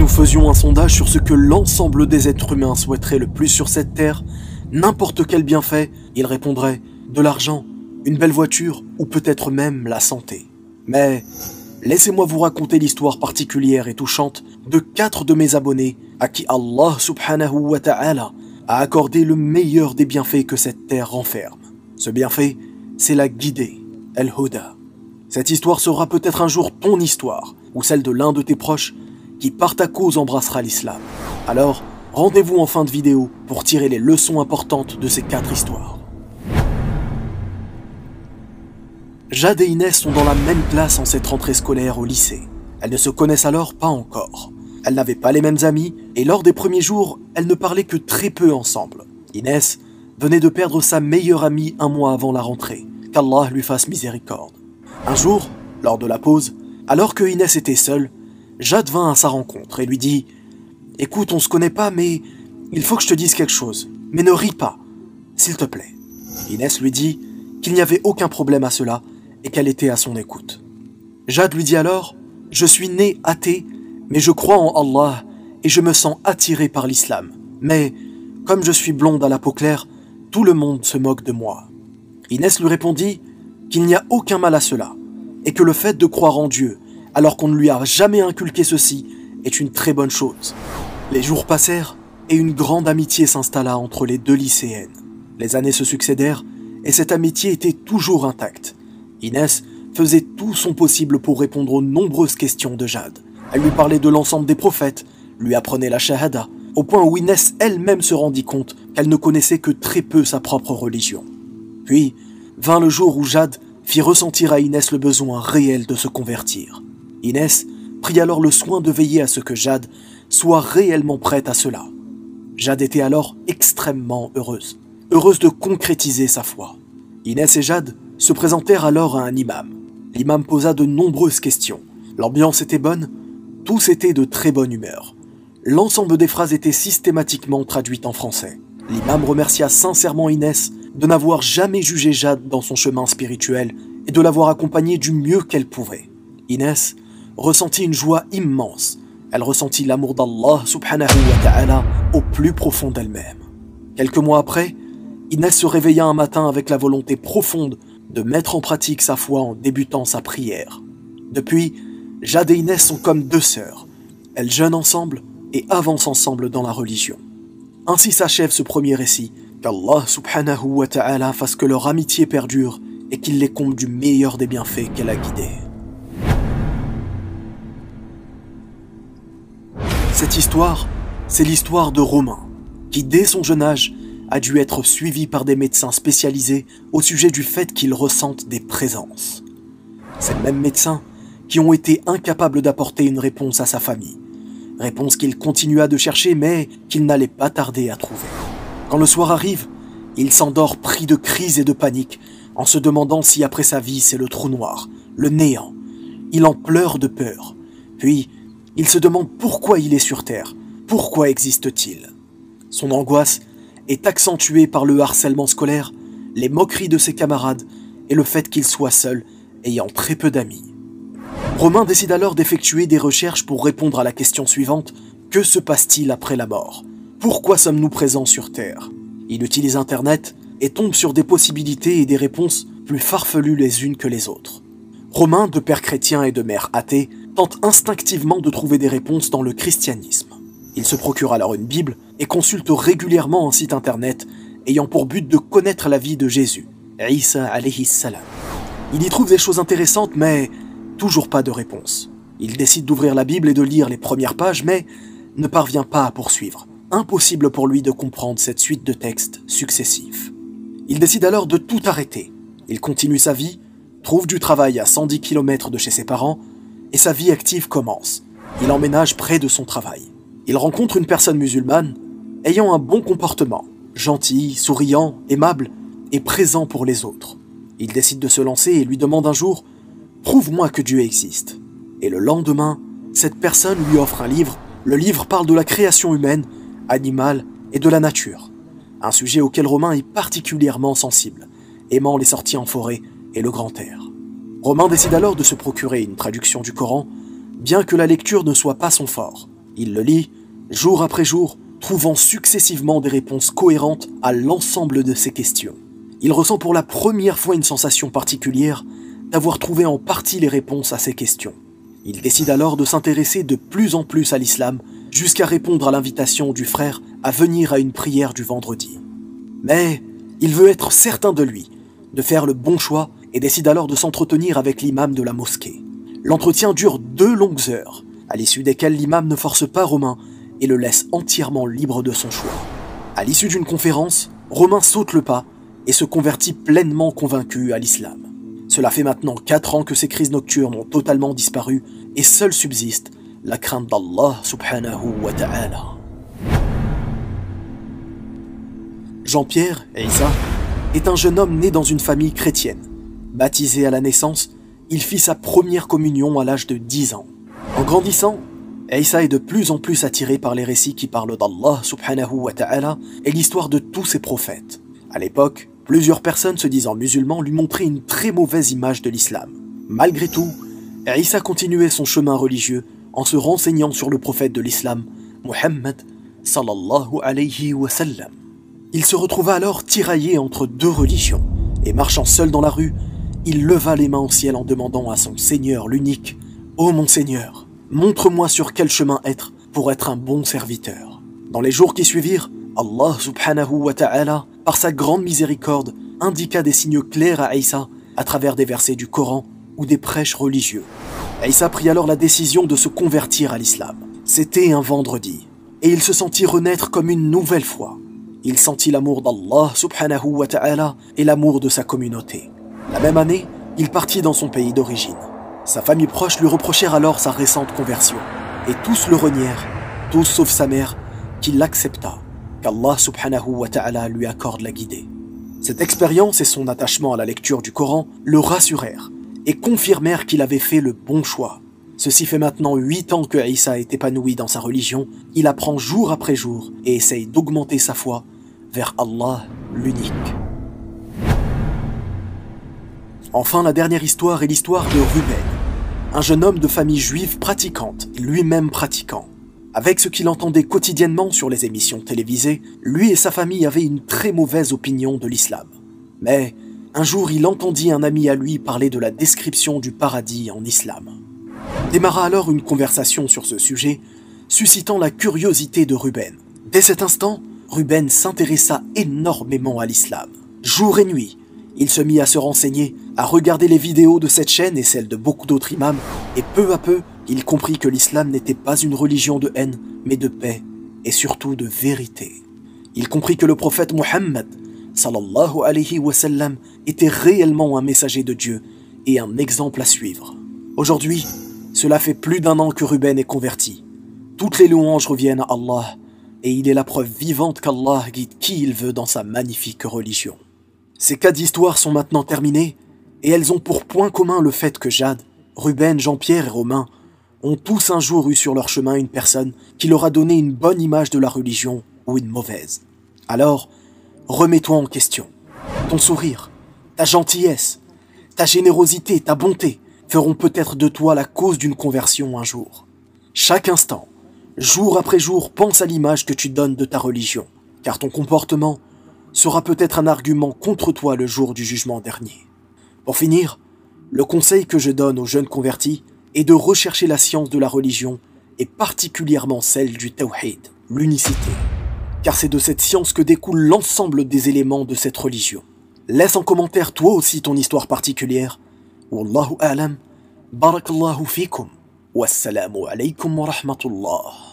nous faisions un sondage sur ce que l'ensemble des êtres humains souhaiteraient le plus sur cette terre, n'importe quel bienfait, ils répondraient de l'argent, une belle voiture ou peut-être même la santé. Mais laissez-moi vous raconter l'histoire particulière et touchante de quatre de mes abonnés à qui Allah subhanahu wa ta'ala a accordé le meilleur des bienfaits que cette terre renferme. Ce bienfait, c'est la guidée, El-Huda. Cette histoire sera peut-être un jour ton histoire, ou celle de l'un de tes proches qui par ta cause embrassera l'islam. Alors, rendez-vous en fin de vidéo pour tirer les leçons importantes de ces quatre histoires. Jade et Inès sont dans la même classe en cette rentrée scolaire au lycée. Elles ne se connaissent alors pas encore. Elles n'avaient pas les mêmes amis et lors des premiers jours, elles ne parlaient que très peu ensemble. Inès venait de perdre sa meilleure amie un mois avant la rentrée. Qu'Allah lui fasse miséricorde. Un jour, lors de la pause, alors que Inès était seule, Jade vint à sa rencontre et lui dit Écoute, on se connaît pas, mais il faut que je te dise quelque chose. Mais ne ris pas, s'il te plaît. Inès lui dit qu'il n'y avait aucun problème à cela et qu'elle était à son écoute. Jade lui dit alors Je suis né athée, mais je crois en Allah et je me sens attiré par l'islam. Mais, comme je suis blonde à la peau claire, tout le monde se moque de moi. Inès lui répondit qu'il n'y a aucun mal à cela, et que le fait de croire en Dieu, alors qu'on ne lui a jamais inculqué ceci, est une très bonne chose. Les jours passèrent, et une grande amitié s'installa entre les deux lycéennes. Les années se succédèrent, et cette amitié était toujours intacte. Inès faisait tout son possible pour répondre aux nombreuses questions de Jade. Elle lui parlait de l'ensemble des prophètes, lui apprenait la shahada, au point où Inès elle-même se rendit compte qu'elle ne connaissait que très peu sa propre religion. Puis vint le jour où Jade fit ressentir à Inès le besoin réel de se convertir. Inès prit alors le soin de veiller à ce que Jade soit réellement prête à cela. Jade était alors extrêmement heureuse, heureuse de concrétiser sa foi. Inès et Jade se présentèrent alors à un imam. L'imam posa de nombreuses questions. L'ambiance était bonne, tous étaient de très bonne humeur. L'ensemble des phrases étaient systématiquement traduites en français. L'imam remercia sincèrement Inès de n'avoir jamais jugé Jade dans son chemin spirituel et de l'avoir accompagnée du mieux qu'elle pouvait. Inès ressentit une joie immense. Elle ressentit l'amour d'Allah subhanahu wa ta'ala au plus profond d'elle-même. Quelques mois après, Inès se réveilla un matin avec la volonté profonde de mettre en pratique sa foi en débutant sa prière. Depuis, Jade et Inès sont comme deux sœurs. Elles jeûnent ensemble et avancent ensemble dans la religion. Ainsi s'achève ce premier récit. Qu'Allah subhanahu wa ta'ala fasse que leur amitié perdure et qu'il les comble du meilleur des bienfaits qu'elle a guidés. Cette histoire, c'est l'histoire de Romain, qui dès son jeune âge a dû être suivi par des médecins spécialisés au sujet du fait qu'il ressente des présences. Ces mêmes médecins qui ont été incapables d'apporter une réponse à sa famille. Réponse qu'il continua de chercher mais qu'il n'allait pas tarder à trouver. Quand le soir arrive, il s'endort pris de crise et de panique en se demandant si après sa vie c'est le trou noir, le néant. Il en pleure de peur. Puis, il se demande pourquoi il est sur Terre, pourquoi existe-t-il? Son angoisse est accentuée par le harcèlement scolaire, les moqueries de ses camarades et le fait qu'il soit seul, ayant très peu d'amis. Romain décide alors d'effectuer des recherches pour répondre à la question suivante que se passe-t-il après la mort? Pourquoi sommes-nous présents sur Terre? Il utilise Internet et tombe sur des possibilités et des réponses plus farfelues les unes que les autres. Romain, de père chrétien et de mère athée, tente instinctivement de trouver des réponses dans le christianisme. Il se procure alors une Bible et consulte régulièrement un site internet ayant pour but de connaître la vie de Jésus, Isa salam. Il y trouve des choses intéressantes, mais toujours pas de réponse. Il décide d'ouvrir la Bible et de lire les premières pages, mais ne parvient pas à poursuivre. Impossible pour lui de comprendre cette suite de textes successifs. Il décide alors de tout arrêter. Il continue sa vie, trouve du travail à 110 km de chez ses parents, et sa vie active commence. Il emménage près de son travail. Il rencontre une personne musulmane ayant un bon comportement, gentil, souriant, aimable et présent pour les autres. Il décide de se lancer et lui demande un jour Prouve-moi que Dieu existe. Et le lendemain, cette personne lui offre un livre. Le livre parle de la création humaine, animale et de la nature. Un sujet auquel Romain est particulièrement sensible, aimant les sorties en forêt et le grand air. Romain décide alors de se procurer une traduction du Coran, bien que la lecture ne soit pas son fort. Il le lit, jour après jour, trouvant successivement des réponses cohérentes à l'ensemble de ses questions. Il ressent pour la première fois une sensation particulière d'avoir trouvé en partie les réponses à ses questions. Il décide alors de s'intéresser de plus en plus à l'islam jusqu'à répondre à l'invitation du frère à venir à une prière du vendredi. Mais il veut être certain de lui, de faire le bon choix et décide alors de s'entretenir avec l'imam de la mosquée. L'entretien dure deux longues heures, à l'issue desquelles l'imam ne force pas Romain et le laisse entièrement libre de son choix. À l'issue d'une conférence, Romain saute le pas et se convertit pleinement convaincu à l'islam. Cela fait maintenant quatre ans que ces crises nocturnes ont totalement disparu et seul subsiste la crainte d'Allah subhanahu wa ta'ala. Jean-Pierre, Isa, est un jeune homme né dans une famille chrétienne. Baptisé à la naissance, il fit sa première communion à l'âge de 10 ans. En grandissant, Isa est de plus en plus attiré par les récits qui parlent d'Allah subhanahu wa ta'ala et l'histoire de tous ses prophètes. À l'époque, plusieurs personnes se disant musulmans lui montraient une très mauvaise image de l'islam. Malgré tout, Isa continuait son chemin religieux en se renseignant sur le prophète de l'islam, Muhammad sallallahu alayhi wa. Il se retrouva alors tiraillé entre deux religions, et marchant seul dans la rue, il leva les mains au ciel en demandant à son Seigneur l'unique Ô mon Seigneur, montre-moi sur quel chemin être pour être un bon serviteur. Dans les jours qui suivirent, Allah subhanahu wa ta'ala, par sa grande miséricorde, indiqua des signes clairs à Aïssa à travers des versets du Coran ou des prêches religieux. Aïssa prit alors la décision de se convertir à l'islam. C'était un vendredi, et il se sentit renaître comme une nouvelle fois. Il sentit l'amour d'Allah subhanahu wa ta'ala et l'amour de sa communauté. La même année, il partit dans son pays d'origine. Sa famille proche lui reprochèrent alors sa récente conversion, et tous le renièrent, tous sauf sa mère, qui l'accepta, qu'Allah subhanahu wa ta'ala lui accorde la guidée. Cette expérience et son attachement à la lecture du Coran le rassurèrent et confirmèrent qu'il avait fait le bon choix. Ceci fait maintenant huit ans que Aïssa est épanoui dans sa religion, il apprend jour après jour et essaye d'augmenter sa foi vers Allah l'unique. Enfin, la dernière histoire est l'histoire de Ruben, un jeune homme de famille juive pratiquante, lui-même pratiquant. Avec ce qu'il entendait quotidiennement sur les émissions télévisées, lui et sa famille avaient une très mauvaise opinion de l'islam. Mais un jour, il entendit un ami à lui parler de la description du paradis en islam. Démarra alors une conversation sur ce sujet, suscitant la curiosité de Ruben. Dès cet instant, Ruben s'intéressa énormément à l'islam. Jour et nuit, il se mit à se renseigner, à regarder les vidéos de cette chaîne et celles de beaucoup d'autres imams, et peu à peu, il comprit que l'islam n'était pas une religion de haine, mais de paix, et surtout de vérité. Il comprit que le prophète Mohammed, sallallahu alayhi wa sallam, était réellement un messager de Dieu et un exemple à suivre. Aujourd'hui, cela fait plus d'un an que Ruben est converti. Toutes les louanges reviennent à Allah, et il est la preuve vivante qu'Allah guide qui il veut dans sa magnifique religion. Ces quatre histoires sont maintenant terminées, et elles ont pour point commun le fait que Jade, Ruben, Jean-Pierre et Romain ont tous un jour eu sur leur chemin une personne qui leur a donné une bonne image de la religion ou une mauvaise. Alors, remets-toi en question. Ton sourire, ta gentillesse, ta générosité, ta bonté feront peut-être de toi la cause d'une conversion un jour. Chaque instant, jour après jour, pense à l'image que tu donnes de ta religion, car ton comportement sera peut-être un argument contre toi le jour du jugement dernier. Pour finir, le conseil que je donne aux jeunes convertis est de rechercher la science de la religion et particulièrement celle du tawhid, l'unicité. Car c'est de cette science que découle l'ensemble des éléments de cette religion. Laisse en commentaire toi aussi ton histoire particulière. Wallahu alam. Barakallahu fikum. Wassalamu alaykum wa rahmatullah.